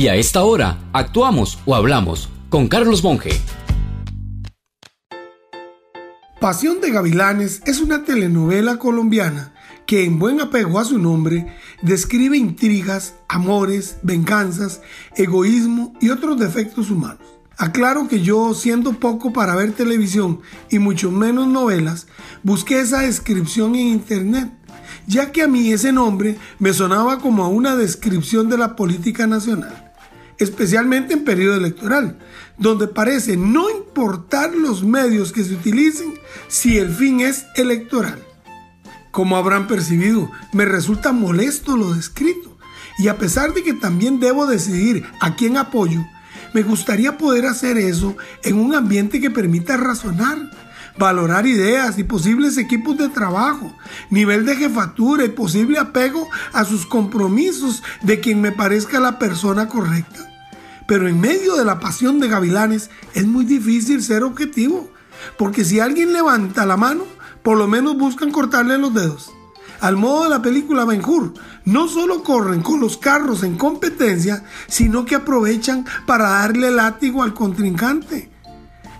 Y a esta hora, actuamos o hablamos con Carlos Monge. Pasión de Gavilanes es una telenovela colombiana que en buen apego a su nombre describe intrigas, amores, venganzas, egoísmo y otros defectos humanos. Aclaro que yo, siendo poco para ver televisión y mucho menos novelas, busqué esa descripción en internet, ya que a mí ese nombre me sonaba como a una descripción de la política nacional, especialmente en periodo electoral, donde parece no importar los medios que se utilicen si el fin es electoral. Como habrán percibido, me resulta molesto lo descrito, y a pesar de que también debo decidir a quién apoyo, me gustaría poder hacer eso en un ambiente que permita razonar, valorar ideas y posibles equipos de trabajo, nivel de jefatura y posible apego a sus compromisos de quien me parezca la persona correcta. Pero en medio de la pasión de gavilanes es muy difícil ser objetivo, porque si alguien levanta la mano, por lo menos buscan cortarle los dedos al modo de la película Ben Hur, no solo corren con los carros en competencia, sino que aprovechan para darle látigo al contrincante.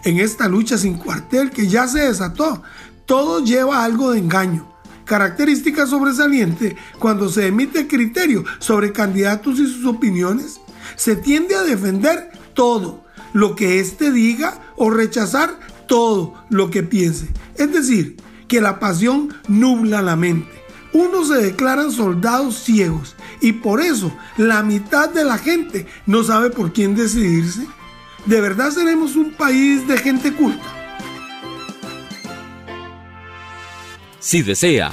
En esta lucha sin cuartel que ya se desató, todo lleva algo de engaño. Característica sobresaliente cuando se emite criterio sobre candidatos y sus opiniones, se tiende a defender todo lo que éste diga o rechazar todo lo que piense. Es decir, que la pasión nubla la mente. Unos se declaran soldados ciegos y por eso la mitad de la gente no sabe por quién decidirse. ¿De verdad seremos un país de gente culta? Si desea